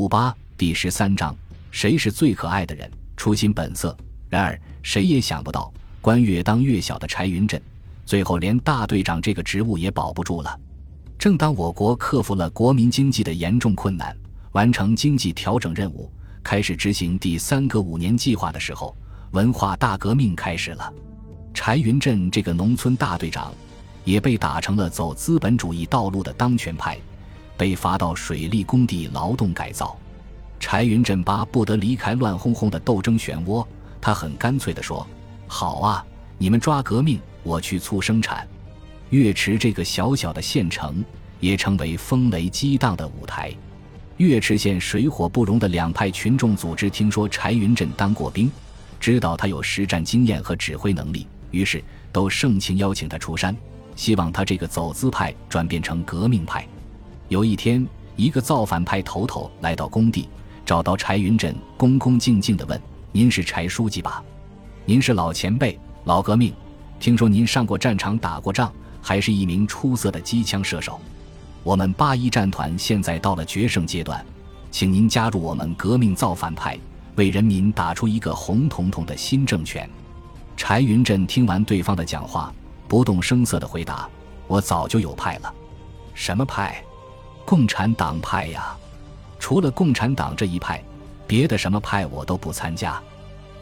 五八第十三章：谁是最可爱的人？初心本色。然而，谁也想不到，官越当越小的柴云振，最后连大队长这个职务也保不住了。正当我国克服了国民经济的严重困难，完成经济调整任务，开始执行第三个五年计划的时候，文化大革命开始了。柴云振这个农村大队长，也被打成了走资本主义道路的当权派，被罚到水利工地劳动改造。柴云振巴不得离开乱哄哄的斗争漩涡，他很干脆地说：“好啊，你们抓革命，我去促生产。”岳池这个小小的县城，也成为风雷激荡的舞台。岳池县水火不容的两派群众组织听说柴云振当过兵，知道他有实战经验和指挥能力。于是，都盛情邀请他出山，希望他这个走资派转变成革命派。有一天，一个造反派头头来到工地，找到柴云振，恭恭敬敬地问：“您是柴书记吧？您是老前辈、老革命，听说您上过战场、打过仗，还是一名出色的机枪射手。我们八一战团现在到了决胜阶段，请您加入我们革命造反派，为人民打出一个红彤彤的新政权。”柴云振听完对方的讲话，不动声色地回答：“我早就有派了，什么派？共产党派呀！除了共产党这一派，别的什么派我都不参加。”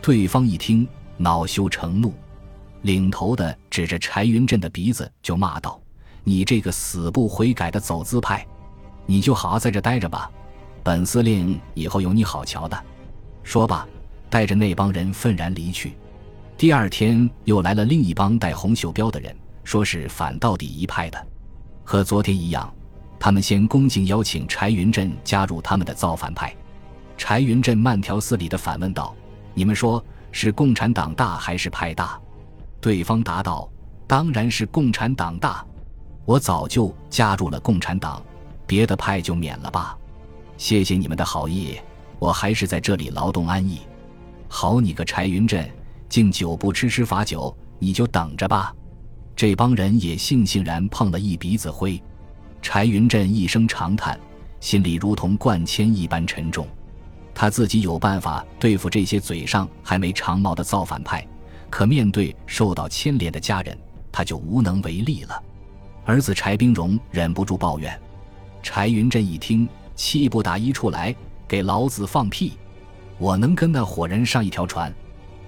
对方一听，恼羞成怒，领头的指着柴云振的鼻子就骂道：“你这个死不悔改的走资派，你就好好在这待着吧，本司令以后有你好瞧的。”说罢，带着那帮人愤然离去。第二天又来了另一帮戴红袖标的人，说是反到底一派的，和昨天一样，他们先恭敬邀请柴云振加入他们的造反派。柴云振慢条斯理地反问道：“你们说是共产党大还是派大？”对方答道：“当然是共产党大，我早就加入了共产党，别的派就免了吧。谢谢你们的好意，我还是在这里劳动安逸。好你个柴云振！”敬酒不吃吃罚酒，你就等着吧。这帮人也悻悻然碰了一鼻子灰。柴云振一声长叹，心里如同灌铅一般沉重。他自己有办法对付这些嘴上还没长毛的造反派，可面对受到牵连的家人，他就无能为力了。儿子柴冰荣忍不住抱怨。柴云振一听，气不打一处来：“给老子放屁！我能跟那伙人上一条船？”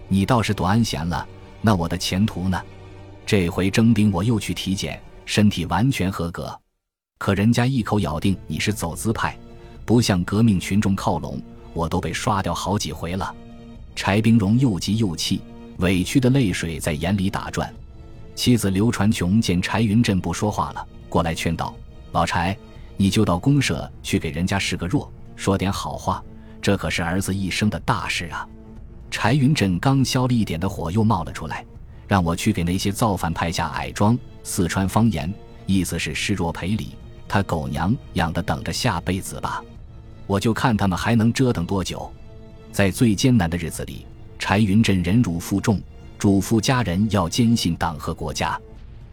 你倒是躲安闲了，那我的前途呢？这回征兵我又去体检，身体完全合格，可人家一口咬定你是走资派，不向革命群众靠拢，我都被刷掉好几回了。柴冰荣又急又气，委屈的泪水在眼里打转。妻子刘传琼见柴云振不说话了，过来劝道：“老柴，你就到公社去给人家示个弱，说点好话，这可是儿子一生的大事啊。”柴云振刚消了一点的火，又冒了出来，让我去给那些造反派下矮装。四川方言，意思是示弱赔礼。他狗娘养的，等着下辈子吧！我就看他们还能折腾多久。在最艰难的日子里，柴云振忍辱负重，嘱咐家人要坚信党和国家。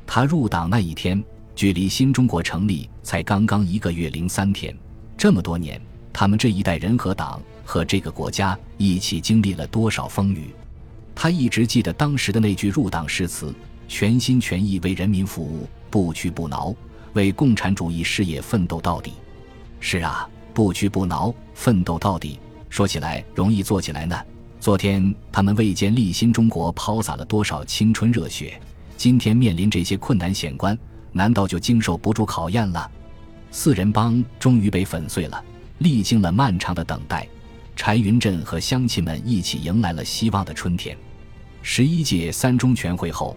他入党那一天，距离新中国成立才刚刚一个月零三天。这么多年，他们这一代人和党。和这个国家一起经历了多少风雨？他一直记得当时的那句入党誓词：全心全意为人民服务，不屈不挠，为共产主义事业奋斗到底。是啊，不屈不挠，奋斗到底。说起来容易，做起来难。昨天他们为建立新中国抛洒了多少青春热血？今天面临这些困难险关，难道就经受不住考验了？四人帮终于被粉碎了，历经了漫长的等待。柴云振和乡亲们一起迎来了希望的春天。十一届三中全会后，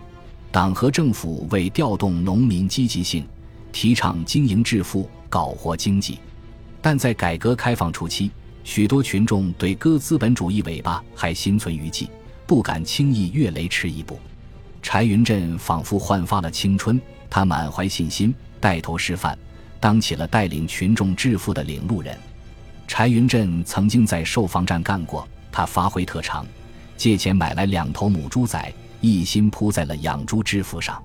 党和政府为调动农民积极性，提倡经营致富、搞活经济。但在改革开放初期，许多群众对割资本主义尾巴还心存余悸，不敢轻易越雷池一步。柴云振仿佛焕发了青春，他满怀信心，带头示范，当起了带领群众致富的领路人。柴云振曾经在售房站干过，他发挥特长，借钱买来两头母猪仔，一心扑在了养猪致富上。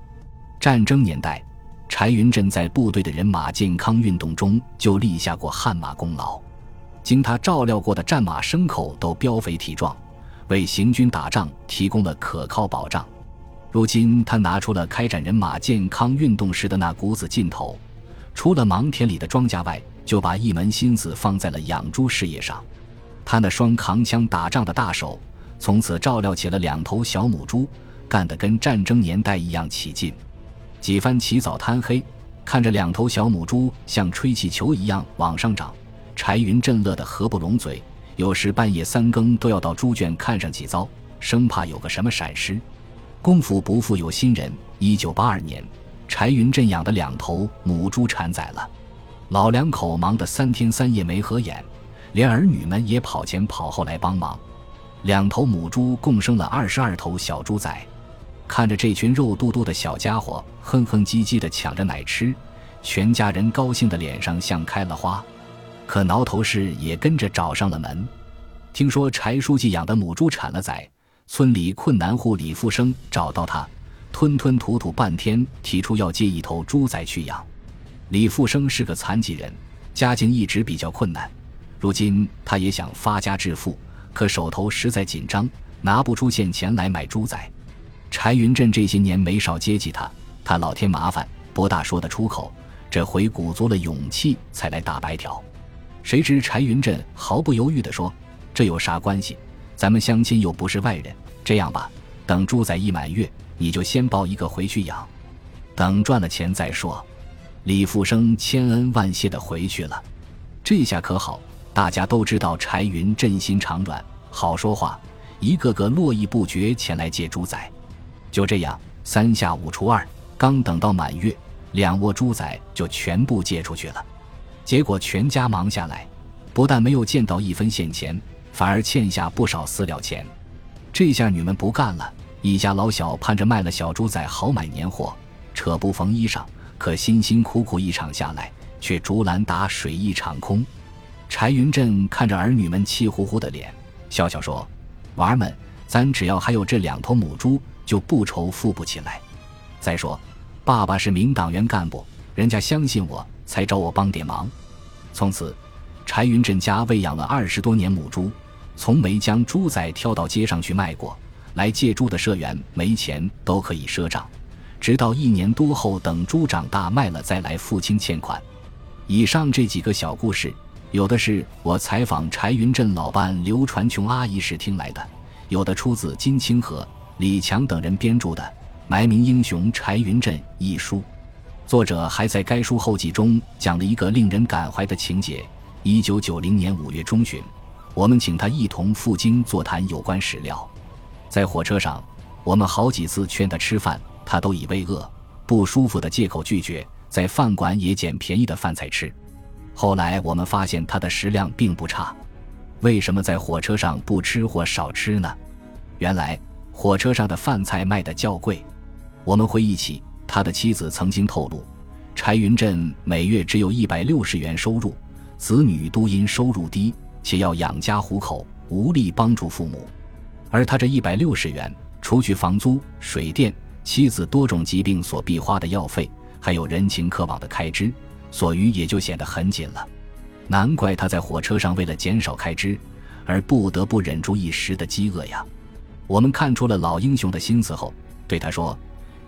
战争年代，柴云振在部队的人马健康运动中就立下过汗马功劳。经他照料过的战马牲口都膘肥体壮，为行军打仗提供了可靠保障。如今他拿出了开展人马健康运动时的那股子劲头，除了忙田里的庄稼外，就把一门心思放在了养猪事业上。他那双扛枪打仗的大手，从此照料起了两头小母猪，干得跟战争年代一样起劲。几番起早贪黑，看着两头小母猪像吹气球一样往上涨，柴云振乐得合不拢嘴。有时半夜三更都要到猪圈看上几遭，生怕有个什么闪失。功夫不负有心人，一九八二年，柴云振养的两头母猪产崽了，老两口忙得三天三夜没合眼，连儿女们也跑前跑后来帮忙。两头母猪共生了二十二头小猪崽，看着这群肉嘟嘟的小家伙哼哼唧唧地抢着奶吃，全家人高兴的脸上像开了花。可挠头氏也跟着找上了门，听说柴书记养的母猪产了崽。村里困难户李富生找到他，吞吞吐吐半天，提出要接一头猪仔去养。李富生是个残疾人，家境一直比较困难。如今他也想发家致富，可手头实在紧张，拿不出现钱来买猪仔。柴云振这些年没少接济他，他老添麻烦，不大说得出口。这回鼓足了勇气才来打白条。谁知柴云振毫不犹豫地说：“这有啥关系？”咱们相亲又不是外人，这样吧，等猪仔一满月，你就先抱一个回去养，等赚了钱再说。李富生千恩万谢地回去了。这下可好，大家都知道柴云振心肠软，好说话，一个个络绎不绝前来借猪仔。就这样，三下五除二，刚等到满月，两窝猪仔就全部借出去了。结果全家忙下来，不但没有见到一分现钱。反而欠下不少饲料钱，这下女们不干了，一家老小盼着卖了小猪仔好买年货，扯不缝衣裳，可辛辛苦苦一场下来，却竹篮打水一场空。柴云振看着儿女们气呼呼的脸，笑笑说：“娃儿们，咱只要还有这两头母猪，就不愁富不起来。再说，爸爸是民党员干部，人家相信我才找我帮点忙。”从此，柴云振家喂养了二十多年母猪。从没将猪仔挑到街上去卖过，来借猪的社员没钱都可以赊账，直到一年多后等猪长大卖了再来付清欠款。以上这几个小故事，有的是我采访柴云振老伴刘传琼阿姨时听来的，有的出自金清河、李强等人编著的《埋名英雄柴云振》一书。作者还在该书后记中讲了一个令人感怀的情节：一九九零年五月中旬。我们请他一同赴京座谈有关史料，在火车上，我们好几次劝他吃饭，他都以为饿、不舒服的借口拒绝，在饭馆也捡便宜的饭菜吃。后来我们发现他的食量并不差，为什么在火车上不吃或少吃呢？原来火车上的饭菜卖的较贵。我们回忆起他的妻子曾经透露，柴云振每月只有一百六十元收入，子女都因收入低。且要养家糊口，无力帮助父母，而他这一百六十元，除去房租、水电、妻子多种疾病所必花的药费，还有人情客往的开支，所余也就显得很紧了。难怪他在火车上为了减少开支，而不得不忍住一时的饥饿呀。我们看出了老英雄的心思后，对他说：“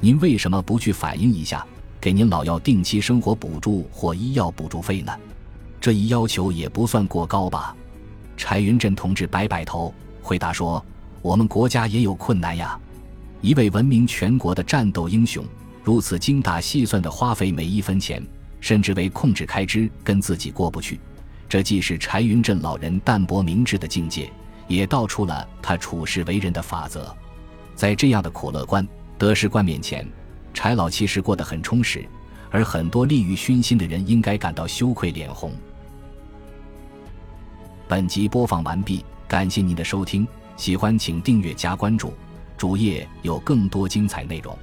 您为什么不去反映一下，给您老要定期生活补助或医药补助费呢？这一要求也不算过高吧？”柴云振同志摆摆头，回答说：“我们国家也有困难呀。一位闻名全国的战斗英雄，如此精打细算的花费每一分钱，甚至为控制开支跟自己过不去。这既是柴云振老人淡泊明志的境界，也道出了他处世为人的法则。在这样的苦乐观、得失观面前，柴老其实过得很充实，而很多利欲熏心的人应该感到羞愧脸红。”本集播放完毕，感谢您的收听，喜欢请订阅加关注，主页有更多精彩内容。